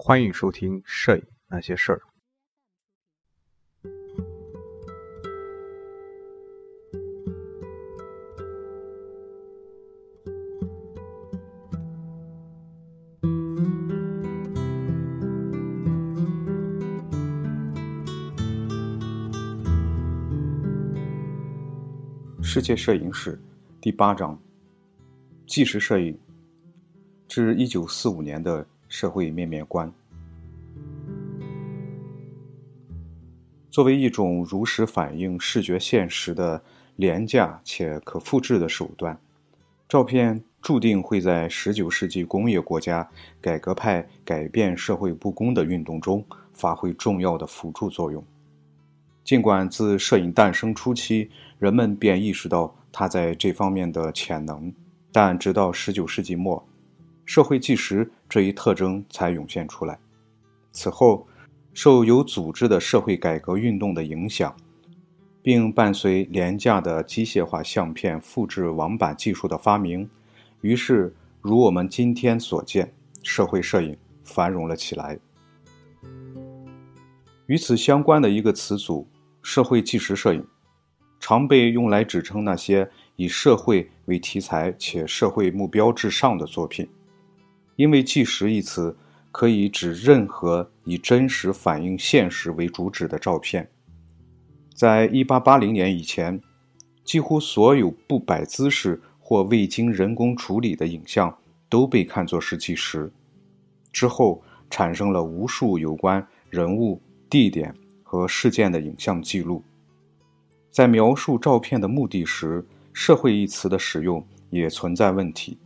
欢迎收听《摄影那些事儿》。世界摄影史第八章：纪实摄影至一九四五年的社会面面观。作为一种如实反映视觉现实的廉价且可复制的手段，照片注定会在十九世纪工业国家改革派改变社会不公的运动中发挥重要的辅助作用。尽管自摄影诞生初期，人们便意识到它在这方面的潜能，但直到十九世纪末，社会纪实这一特征才涌现出来。此后，受有组织的社会改革运动的影响，并伴随廉价的机械化相片复制网版技术的发明，于是如我们今天所见，社会摄影繁荣了起来。与此相关的一个词组。社会纪实摄影常被用来指称那些以社会为题材且社会目标至上的作品，因为“纪实”一词可以指任何以真实反映现实为主旨的照片。在一八八零年以前，几乎所有不摆姿势或未经人工处理的影像都被看作是纪实。之后产生了无数有关人物、地点。和事件的影像记录，在描述照片的目的时，“社会”一词的使用也存在问题，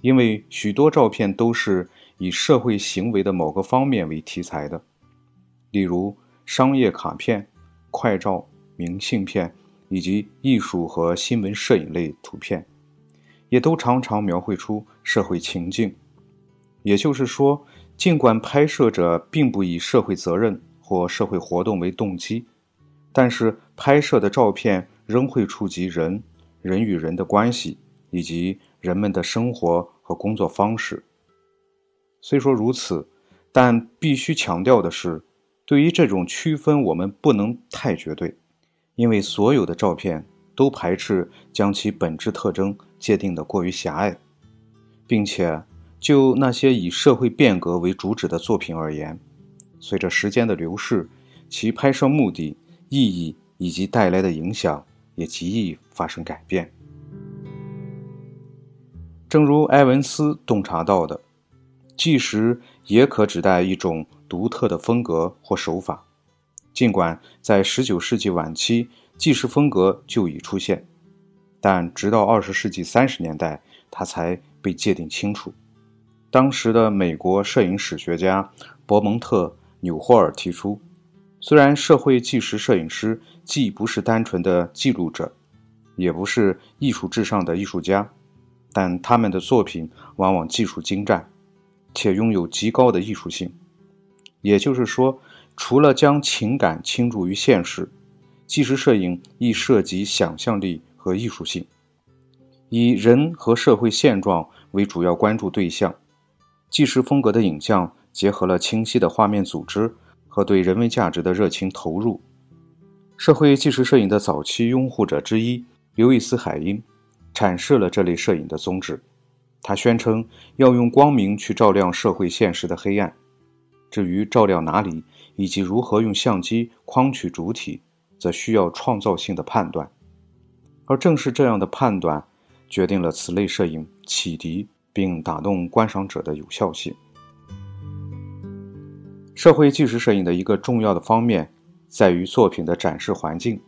因为许多照片都是以社会行为的某个方面为题材的，例如商业卡片、快照、明信片以及艺术和新闻摄影类图片，也都常常描绘出社会情境。也就是说，尽管拍摄者并不以社会责任。或社会活动为动机，但是拍摄的照片仍会触及人、人与人的关系以及人们的生活和工作方式。虽说如此，但必须强调的是，对于这种区分，我们不能太绝对，因为所有的照片都排斥将其本质特征界定的过于狭隘，并且就那些以社会变革为主旨的作品而言。随着时间的流逝，其拍摄目的、意义以及带来的影响也极易发生改变。正如埃文斯洞察到的，纪实也可指代一种独特的风格或手法。尽管在19世纪晚期，纪实风格就已出现，但直到20世纪30年代，它才被界定清楚。当时的美国摄影史学家伯蒙特。纽霍尔提出，虽然社会纪实摄影师既不是单纯的记录者，也不是艺术至上的艺术家，但他们的作品往往技术精湛，且拥有极高的艺术性。也就是说，除了将情感倾注于现实，纪实摄影亦涉及想象力和艺术性，以人和社会现状为主要关注对象，纪实风格的影像。结合了清晰的画面组织和对人文价值的热情投入，社会纪实摄影的早期拥护者之一刘易斯·海因阐释了这类摄影的宗旨。他宣称要用光明去照亮社会现实的黑暗，至于照亮哪里以及如何用相机框取主体，则需要创造性的判断。而正是这样的判断，决定了此类摄影启迪并打动观赏者的有效性。社会纪实摄影的一个重要的方面，在于作品的展示环境。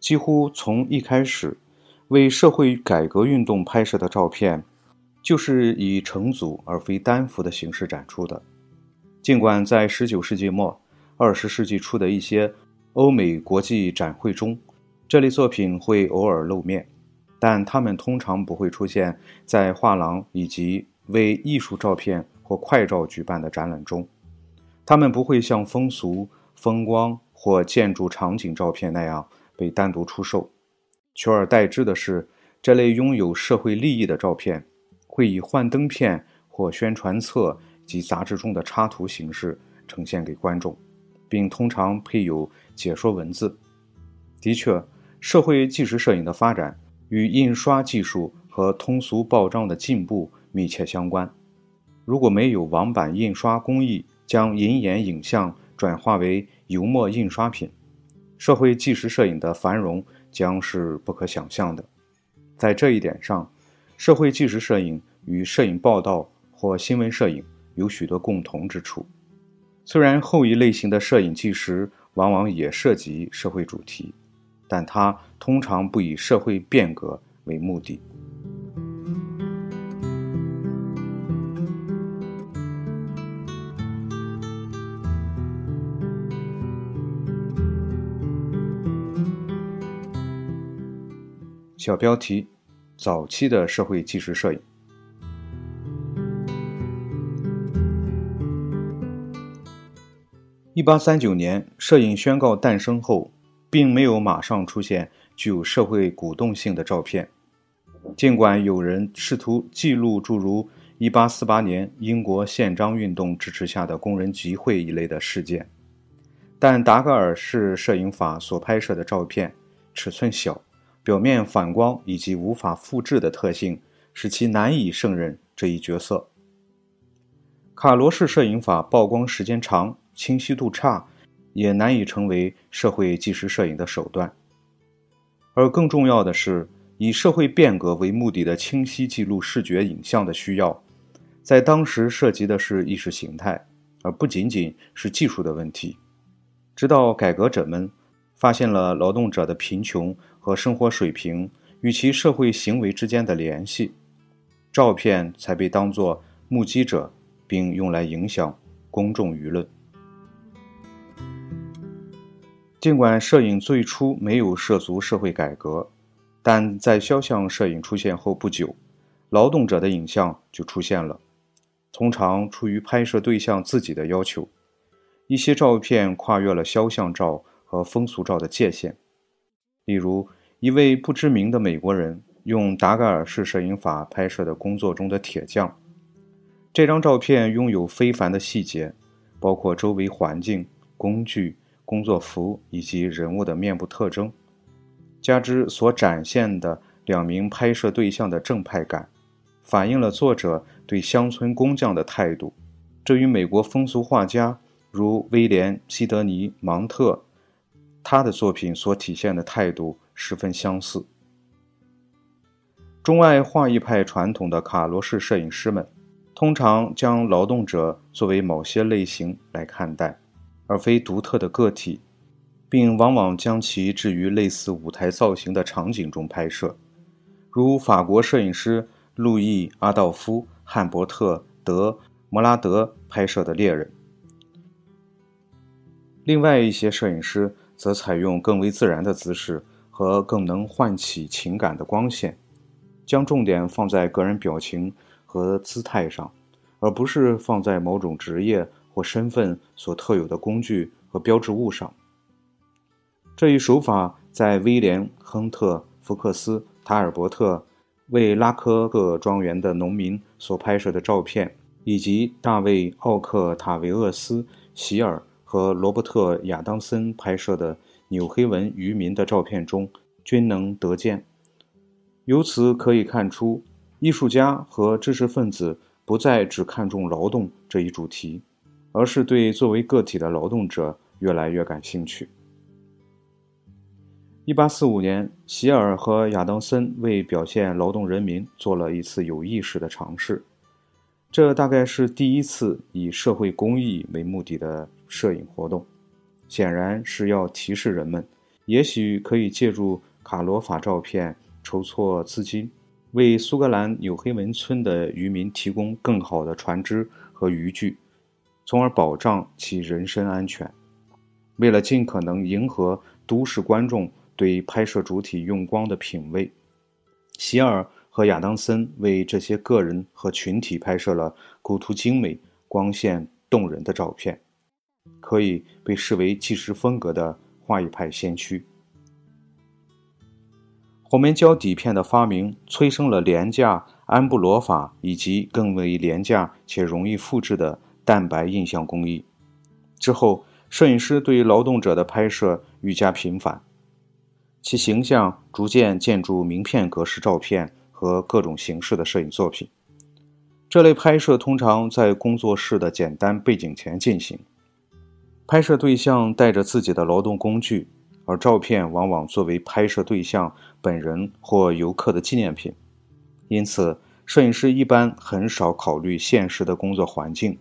几乎从一开始，为社会改革运动拍摄的照片，就是以成组而非单幅的形式展出的。尽管在19世纪末、20世纪初的一些欧美国际展会中，这类作品会偶尔露面，但它们通常不会出现在画廊以及为艺术照片或快照举办的展览中。它们不会像风俗、风光或建筑场景照片那样被单独出售，取而代之的是，这类拥有社会利益的照片会以幻灯片或宣传册及杂志中的插图形式呈现给观众，并通常配有解说文字。的确，社会纪实摄影的发展与印刷技术和通俗报章的进步密切相关。如果没有网版印刷工艺将银眼影像转化为油墨印刷品，社会纪实摄影的繁荣将是不可想象的。在这一点上，社会纪实摄影与摄影报道或新闻摄影有许多共同之处。虽然后一类型的摄影纪实往往也涉及社会主题，但它通常不以社会变革为目的。小标题：早期的社会纪实摄影。一八三九年，摄影宣告诞生后，并没有马上出现具有社会鼓动性的照片。尽管有人试图记录诸如一八四八年英国宪章运动支持下的工人集会一类的事件，但达格尔式摄影法所拍摄的照片尺寸小。表面反光以及无法复制的特性，使其难以胜任这一角色。卡罗式摄影法曝光时间长、清晰度差，也难以成为社会纪实摄影的手段。而更重要的是，以社会变革为目的的清晰记录视觉影像的需要，在当时涉及的是意识形态，而不仅仅是技术的问题。直到改革者们发现了劳动者的贫穷。和生活水平与其社会行为之间的联系，照片才被当作目击者，并用来影响公众舆论。尽管摄影最初没有涉足社会改革，但在肖像摄影出现后不久，劳动者的影像就出现了。通常出于拍摄对象自己的要求，一些照片跨越了肖像照和风俗照的界限，例如。一位不知名的美国人用达盖尔式摄影法拍摄的工作中的铁匠，这张照片拥有非凡的细节，包括周围环境、工具、工作服以及人物的面部特征，加之所展现的两名拍摄对象的正派感，反映了作者对乡村工匠的态度。这与美国风俗画家如威廉·西德尼·芒特他的作品所体现的态度。十分相似。钟爱画意派传统的卡罗式摄影师们，通常将劳动者作为某些类型来看待，而非独特的个体，并往往将其置于类似舞台造型的场景中拍摄，如法国摄影师路易·阿道夫·汉伯特·德·摩拉德拍摄的猎人。另外一些摄影师则采用更为自然的姿势。和更能唤起情感的光线，将重点放在个人表情和姿态上，而不是放在某种职业或身份所特有的工具和标志物上。这一手法在威廉·亨特·福克斯·塔尔伯特为拉科克庄园的农民所拍摄的照片，以及大卫·奥克塔维厄斯·席尔和罗伯特·亚当森拍摄的。纽黑文渔民的照片中均能得见。由此可以看出，艺术家和知识分子不再只看重劳动这一主题，而是对作为个体的劳动者越来越感兴趣。一八四五年，席尔和亚当森为表现劳动人民做了一次有意识的尝试，这大概是第一次以社会公益为目的的摄影活动。显然是要提示人们，也许可以借助卡罗法照片筹措资金，为苏格兰纽黑文村的渔民提供更好的船只和渔具，从而保障其人身安全。为了尽可能迎合都市观众对拍摄主体用光的品味，希尔和亚当森为这些个人和群体拍摄了构图精美、光线动人的照片。可以被视为纪实风格的画意派先驱。火棉胶底片的发明催生了廉价安布罗法以及更为廉价且容易复制的蛋白印象工艺。之后，摄影师对于劳动者的拍摄愈加频繁，其形象逐渐建筑名片格式照片和各种形式的摄影作品。这类拍摄通常在工作室的简单背景前进行。拍摄对象带着自己的劳动工具，而照片往往作为拍摄对象本人或游客的纪念品。因此，摄影师一般很少考虑现实的工作环境，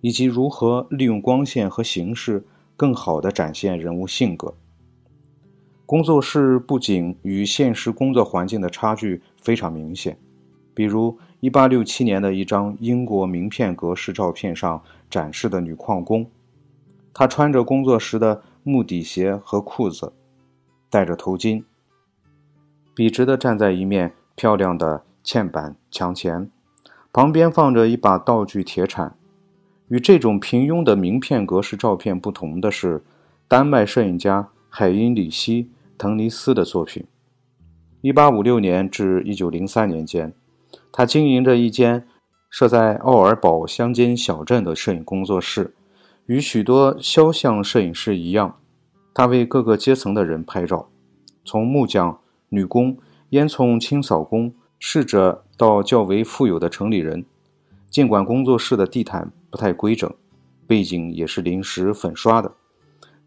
以及如何利用光线和形式更好地展现人物性格。工作室不仅与现实工作环境的差距非常明显，比如1867年的一张英国名片格式照片上展示的女矿工。他穿着工作时的木底鞋和裤子，戴着头巾，笔直地站在一面漂亮的嵌板墙前，旁边放着一把道具铁铲。与这种平庸的名片格式照片不同的是，丹麦摄影家海因里希·滕尼斯的作品。1856年至1903年间，他经营着一间设在奥尔堡乡间小镇的摄影工作室。与许多肖像摄影师一样，他为各个阶层的人拍照，从木匠、女工、烟囱清扫工、侍者到较为富有的城里人。尽管工作室的地毯不太规整，背景也是临时粉刷的，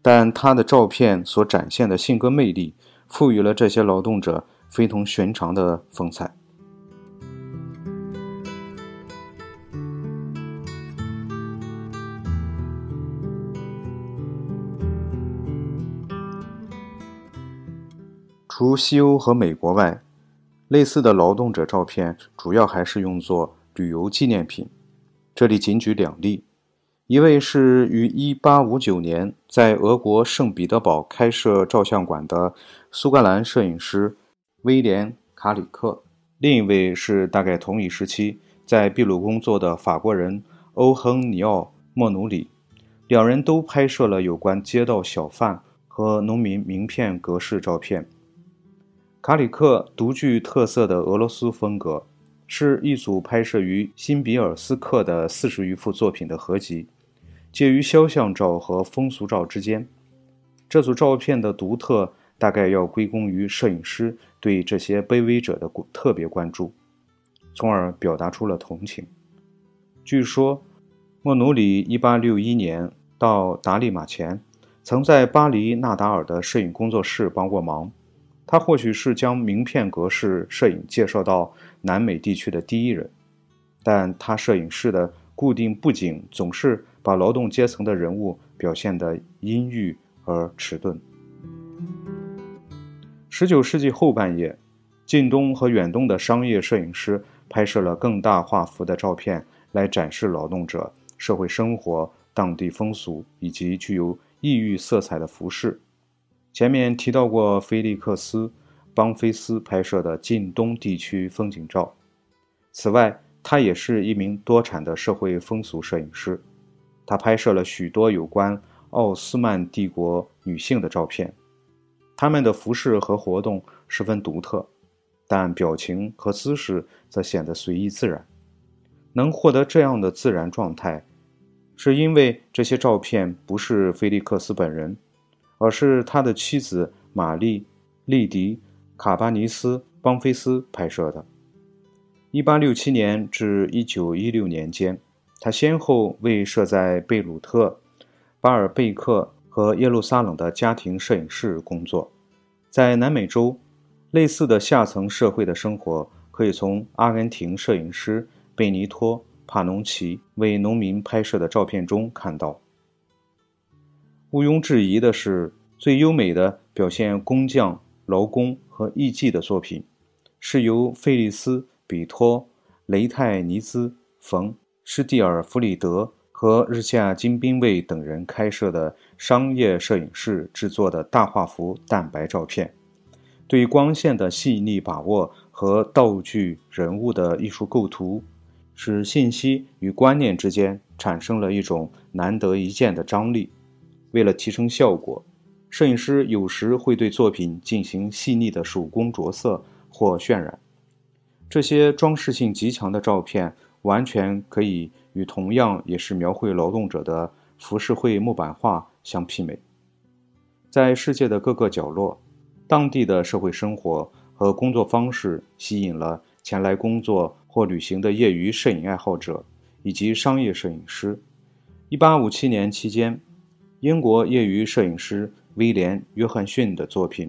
但他的照片所展现的性格魅力，赋予了这些劳动者非同寻常的风采。除西欧和美国外，类似的劳动者照片主要还是用作旅游纪念品。这里仅举两例：一位是于1859年在俄国圣彼得堡开设照相馆的苏格兰摄影师威廉·卡里克；另一位是大概同一时期在秘鲁工作的法国人欧亨尼奥·莫努里。两人都拍摄了有关街道小贩和农民名片格式照片。卡里克独具特色的俄罗斯风格，是一组拍摄于新比尔斯克的四十余幅作品的合集，介于肖像照和风俗照之间。这组照片的独特，大概要归功于摄影师对这些卑微者的特别关注，从而表达出了同情。据说，莫努里1861年到达利马前，曾在巴黎纳达尔的摄影工作室帮过忙。他或许是将名片格式摄影介绍到南美地区的第一人，但他摄影室的固定布景总是把劳动阶层的人物表现得阴郁而迟钝。十九世纪后半叶，近东和远东的商业摄影师拍摄了更大画幅的照片，来展示劳动者、社会生活、当地风俗以及具有异域色彩的服饰。前面提到过，菲利克斯·邦菲斯拍摄的近东地区风景照。此外，他也是一名多产的社会风俗摄影师。他拍摄了许多有关奥斯曼帝国女性的照片，她们的服饰和活动十分独特，但表情和姿势则显得随意自然。能获得这样的自然状态，是因为这些照片不是菲利克斯本人。而是他的妻子玛丽·利迪·卡巴尼斯·邦菲斯拍摄的。1867年至1916年间，他先后为设在贝鲁特、巴尔贝克和耶路撒冷的家庭摄影室工作。在南美洲，类似的下层社会的生活可以从阿根廷摄影师贝尼托·帕农奇为农民拍摄的照片中看到。毋庸置疑的是，最优美的表现工匠、劳工和艺伎的作品，是由费利斯·比托·雷泰尼兹·冯·施蒂尔弗里德和日下金兵卫等人开设的商业摄影室制作的大画幅蛋白照片。对光线的细腻把握和道具、人物的艺术构图，使信息与观念之间产生了一种难得一见的张力。为了提升效果，摄影师有时会对作品进行细腻的手工着色或渲染。这些装饰性极强的照片完全可以与同样也是描绘劳动者的浮世绘木版画相媲美。在世界的各个角落，当地的社会生活和工作方式吸引了前来工作或旅行的业余摄影爱好者以及商业摄影师。1857年期间，英国业余摄影师威廉·约翰逊的作品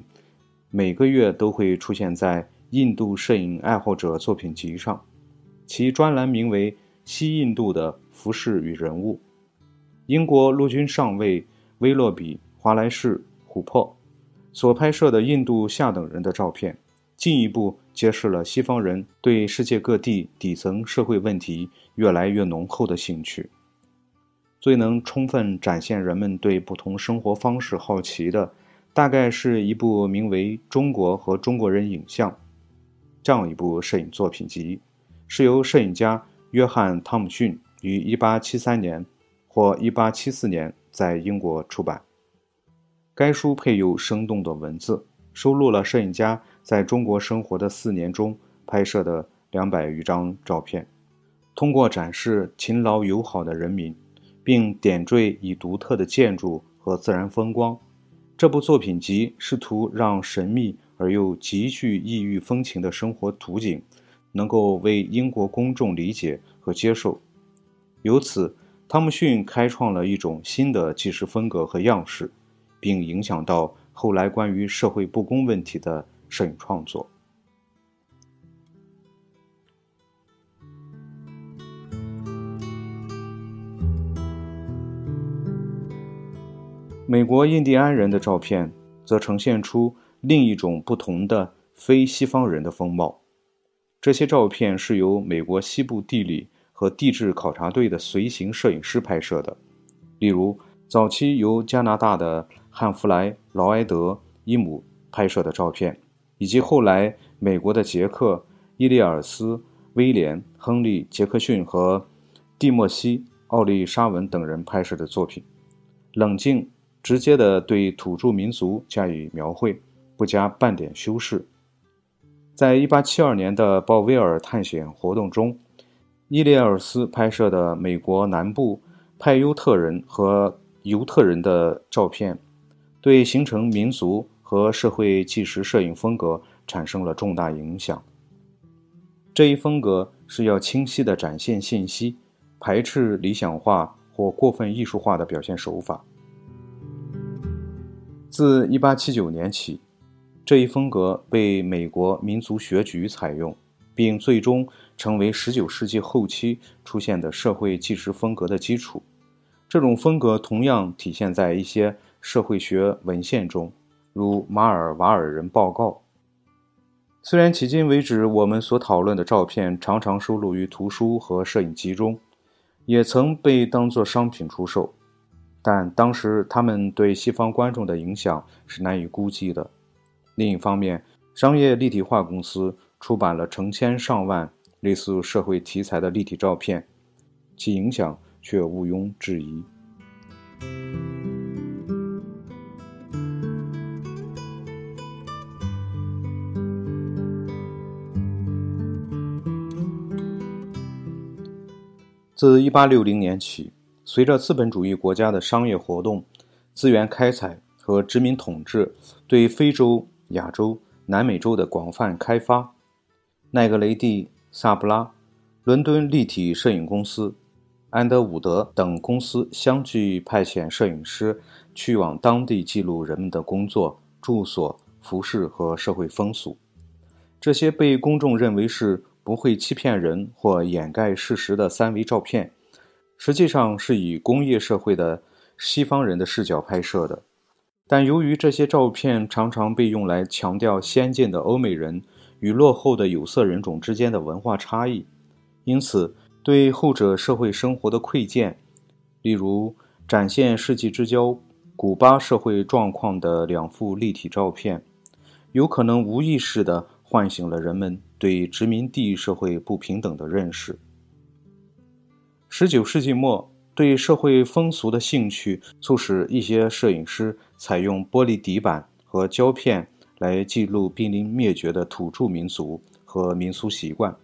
每个月都会出现在印度摄影爱好者作品集上，其专栏名为《西印度的服饰与人物》。英国陆军上尉威洛比·华莱士。琥珀所拍摄的印度下等人的照片，进一步揭示了西方人对世界各地底层社会问题越来越浓厚的兴趣。最能充分展现人们对不同生活方式好奇的，大概是一部名为《中国和中国人影像》这样一部摄影作品集，是由摄影家约翰·汤姆逊于1873年或1874年在英国出版。该书配有生动的文字，收录了摄影家在中国生活的四年中拍摄的两百余张照片。通过展示勤劳友好的人民，并点缀以独特的建筑和自然风光，这部作品集试图让神秘而又极具异域风情的生活图景能够为英国公众理解和接受。由此，汤姆逊开创了一种新的纪实风格和样式。并影响到后来关于社会不公问题的摄影创作。美国印第安人的照片则呈现出另一种不同的非西方人的风貌。这些照片是由美国西部地理和地质考察队的随行摄影师拍摄的，例如早期由加拿大的。汉弗莱·劳埃德·伊姆拍摄的照片，以及后来美国的杰克·伊利尔斯、威廉·亨利·杰克逊和蒂莫西·奥利沙文等人拍摄的作品，冷静直接的对土著民族加以描绘，不加半点修饰。在1872年的鲍威尔探险活动中，伊列尔斯拍摄的美国南部派尤特人和犹特人的照片。对形成民族和社会纪实摄影风格产生了重大影响。这一风格是要清晰地展现信息，排斥理想化或过分艺术化的表现手法。自1879年起，这一风格被美国民族学局采用，并最终成为19世纪后期出现的社会纪实风格的基础。这种风格同样体现在一些。社会学文献中，如马尔瓦尔人报告。虽然迄今为止我们所讨论的照片常常收录于图书和摄影集中，也曾被当作商品出售，但当时他们对西方观众的影响是难以估计的。另一方面，商业立体化公司出版了成千上万类似社会题材的立体照片，其影响却毋庸置疑。自1860年起，随着资本主义国家的商业活动、资源开采和殖民统治对非洲、亚洲、南美洲的广泛开发，奈格雷蒂、萨布拉、伦敦立体摄影公司、安德伍德等公司相继派遣摄影师去往当地记录人们的工作、住所、服饰和社会风俗。这些被公众认为是。不会欺骗人或掩盖事实的三维照片，实际上是以工业社会的西方人的视角拍摄的。但由于这些照片常常被用来强调先进的欧美人与落后的有色人种之间的文化差异，因此对后者社会生活的窥见，例如展现世纪之交古巴社会状况的两幅立体照片，有可能无意识地唤醒了人们。对殖民地社会不平等的认识。十九世纪末，对社会风俗的兴趣促使一些摄影师采用玻璃底板和胶片来记录濒临灭绝的土著民族和民俗习惯。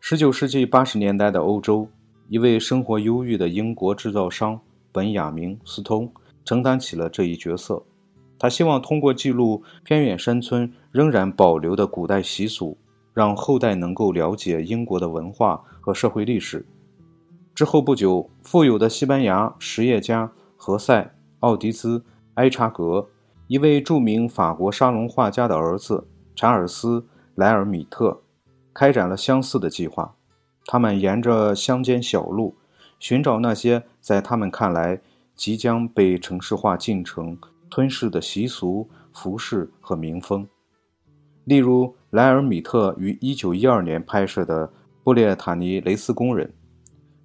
十九世纪八十年代的欧洲，一位生活忧郁的英国制造商本雅明·斯通承担起了这一角色。他希望通过记录偏远山村仍然保留的古代习俗，让后代能够了解英国的文化和社会历史。之后不久，富有的西班牙实业家何塞·奥迪兹·埃查格，一位著名法国沙龙画家的儿子查尔斯·莱尔米特，开展了相似的计划。他们沿着乡间小路，寻找那些在他们看来即将被城市化进程。吞噬的习俗、服饰和民风，例如莱尔米特于1912年拍摄的布列塔尼雷斯工人，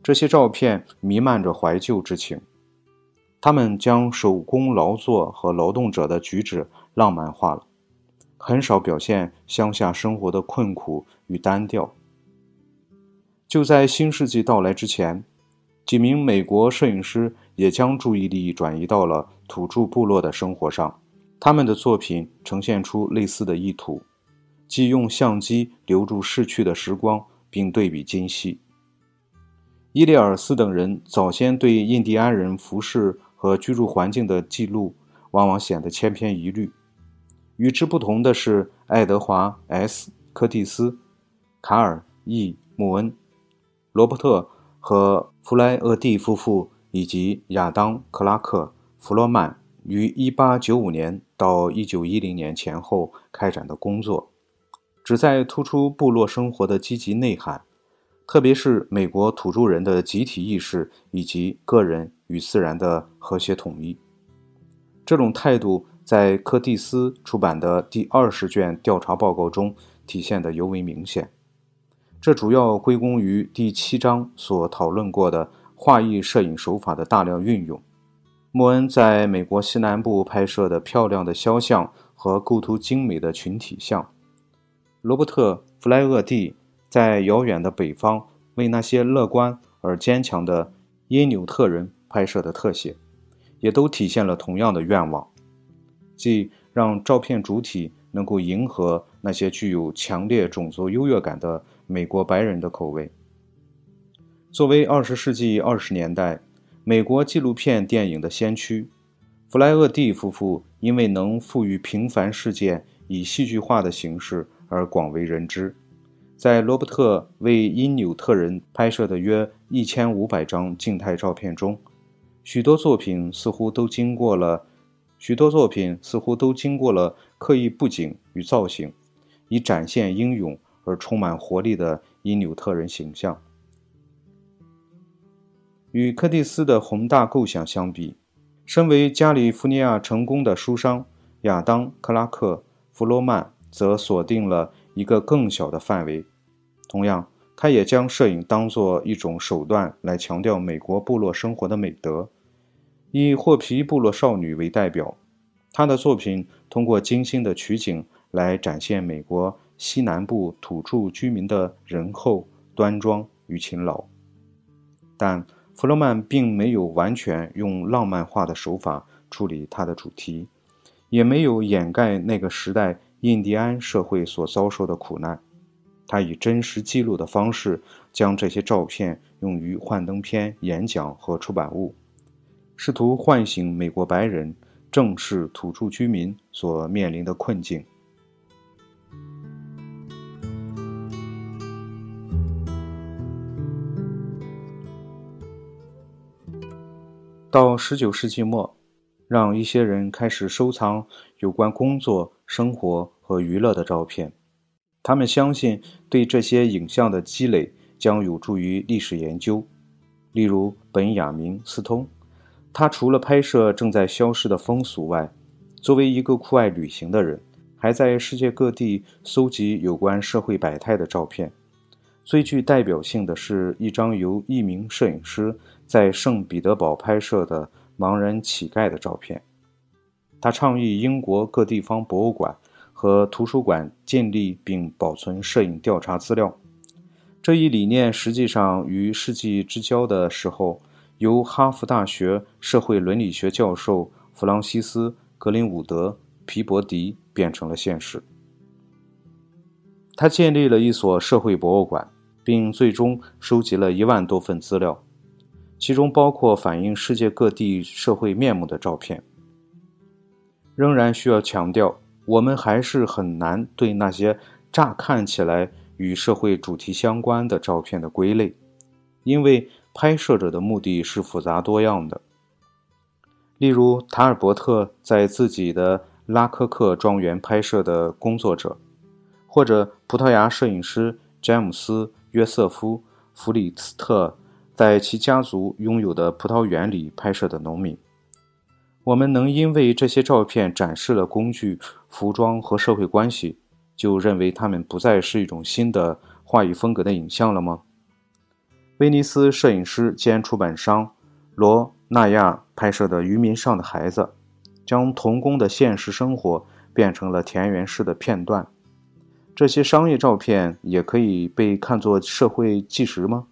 这些照片弥漫着怀旧之情。他们将手工劳作和劳动者的举止浪漫化了，很少表现乡下生活的困苦与单调。就在新世纪到来之前。几名美国摄影师也将注意力转移到了土著部落的生活上，他们的作品呈现出类似的意图，即用相机留住逝去的时光，并对比今昔。伊利尔斯等人早先对印第安人服饰和居住环境的记录，往往显得千篇一律。与之不同的是，爱德华 ·S· 科蒂斯、卡尔 ·E· 穆恩、罗伯特。和弗莱厄蒂夫妇以及亚当·克拉克·弗洛曼于1895年到1910年前后开展的工作，旨在突出部落生活的积极内涵，特别是美国土著人的集体意识以及个人与自然的和谐统一。这种态度在柯蒂斯出版的第二十卷调查报告中体现得尤为明显。这主要归功于第七章所讨论过的画意摄影手法的大量运用。莫恩在美国西南部拍摄的漂亮的肖像和构图精美的群体像，罗伯特·弗莱厄蒂在遥远的北方为那些乐观而坚强的因纽特人拍摄的特写，也都体现了同样的愿望，即让照片主体能够迎合那些具有强烈种族优越感的。美国白人的口味。作为二十世纪二十年代美国纪录片电影的先驱，弗莱厄蒂夫妇因为能赋予平凡事件以戏剧化的形式而广为人知。在罗伯特为因纽特人拍摄的约一千五百张静态照片中，许多作品似乎都经过了许多作品似乎都经过了刻意布景与造型，以展现英勇。而充满活力的因纽特人形象，与柯蒂斯的宏大构想相比，身为加利福尼亚成功的书商亚当·克拉克·弗罗曼则锁定了一个更小的范围。同样，他也将摄影当作一种手段来强调美国部落生活的美德，以霍皮部落少女为代表，他的作品通过精心的取景来展现美国。西南部土著居民的仁厚、端庄与勤劳，但弗洛曼并没有完全用浪漫化的手法处理他的主题，也没有掩盖那个时代印第安社会所遭受的苦难。他以真实记录的方式，将这些照片用于幻灯片、演讲和出版物，试图唤醒美国白人正视土著居民所面临的困境。到十九世纪末，让一些人开始收藏有关工作、生活和娱乐的照片。他们相信，对这些影像的积累将有助于历史研究。例如，本雅明·斯通，他除了拍摄正在消失的风俗外，作为一个酷爱旅行的人，还在世界各地搜集有关社会百态的照片。最具代表性的是一张由一名摄影师。在圣彼得堡拍摄的盲人乞丐的照片，他倡议英国各地方博物馆和图书馆建立并保存摄影调查资料。这一理念实际上于世纪之交的时候，由哈佛大学社会伦理学教授弗朗西斯·格林伍德·皮博迪变成了现实。他建立了一所社会博物馆，并最终收集了一万多份资料，其中包括反映世界各地社会面目的照片。仍然需要强调，我们还是很难对那些乍看起来与社会主题相关的照片的归类，因为拍摄者的目的是复杂多样的。例如，塔尔伯特在自己的拉科克庄园拍摄的工作者，或者葡萄牙摄影师詹姆斯·约瑟夫·弗里斯特在其家族拥有的葡萄园里拍摄的农民。我们能因为这些照片展示了工具、服装和社会关系，就认为他们不再是一种新的话语风格的影像了吗？威尼斯摄影师兼出版商罗。纳亚拍摄的《渔民上的孩子》，将童工的现实生活变成了田园式的片段。这些商业照片也可以被看作社会纪实吗？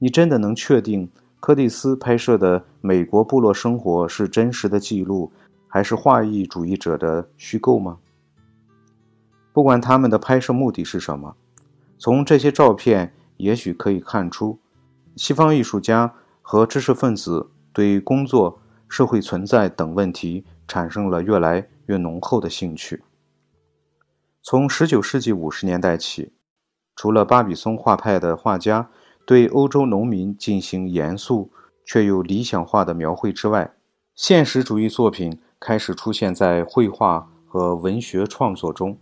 你真的能确定柯蒂斯拍摄的美国部落生活是真实的记录，还是画意主义者的虚构吗？不管他们的拍摄目的是什么，从这些照片也许可以看出，西方艺术家和知识分子。对工作、社会存在等问题产生了越来越浓厚的兴趣。从19世纪50年代起，除了巴比松画派的画家对欧洲农民进行严肃却又理想化的描绘之外，现实主义作品开始出现在绘画和文学创作中。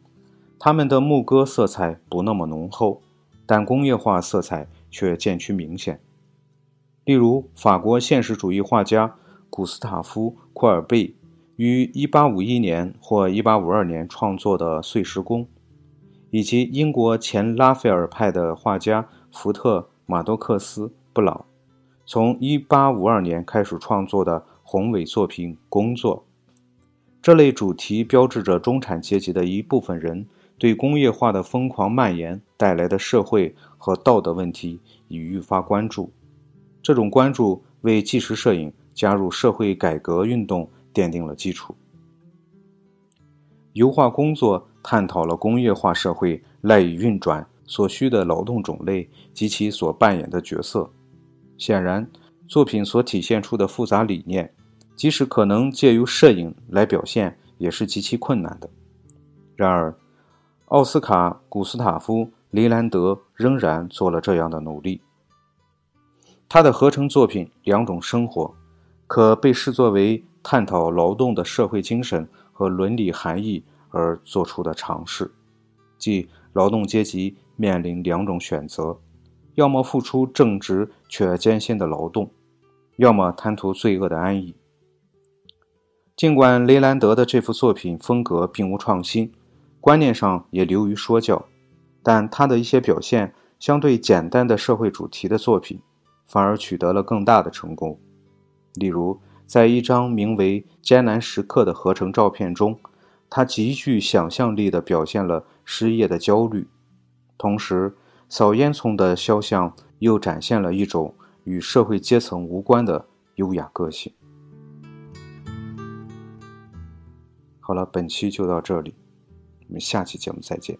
他们的牧歌色彩不那么浓厚，但工业化色彩却渐趋明显。例如，法国现实主义画家古斯塔夫·库尔贝于1851年或1852年创作的《碎石工》，以及英国前拉斐尔派的画家福特·马多克斯·布朗从1852年开始创作的宏伟作品《工作》。这类主题标志着中产阶级的一部分人对工业化的疯狂蔓延带来的社会和道德问题已愈发关注。这种关注为纪实摄影加入社会改革运动奠定了基础。油画工作探讨了工业化社会赖以运转所需的劳动种类及其所扮演的角色。显然，作品所体现出的复杂理念，即使可能借由摄影来表现，也是极其困难的。然而，奥斯卡·古斯塔夫·雷兰德仍然做了这样的努力。他的合成作品《两种生活》可被视作为探讨劳动的社会精神和伦理含义而做出的尝试，即劳动阶级面临两种选择：要么付出正直却艰辛的劳动，要么贪图罪恶的安逸。尽管雷兰德的这幅作品风格并无创新，观念上也流于说教，但他的一些表现相对简单的社会主题的作品。反而取得了更大的成功。例如，在一张名为《艰难时刻》的合成照片中，他极具想象力地表现了失业的焦虑，同时扫烟囱的肖像又展现了一种与社会阶层无关的优雅个性。好了，本期就到这里，我们下期节目再见。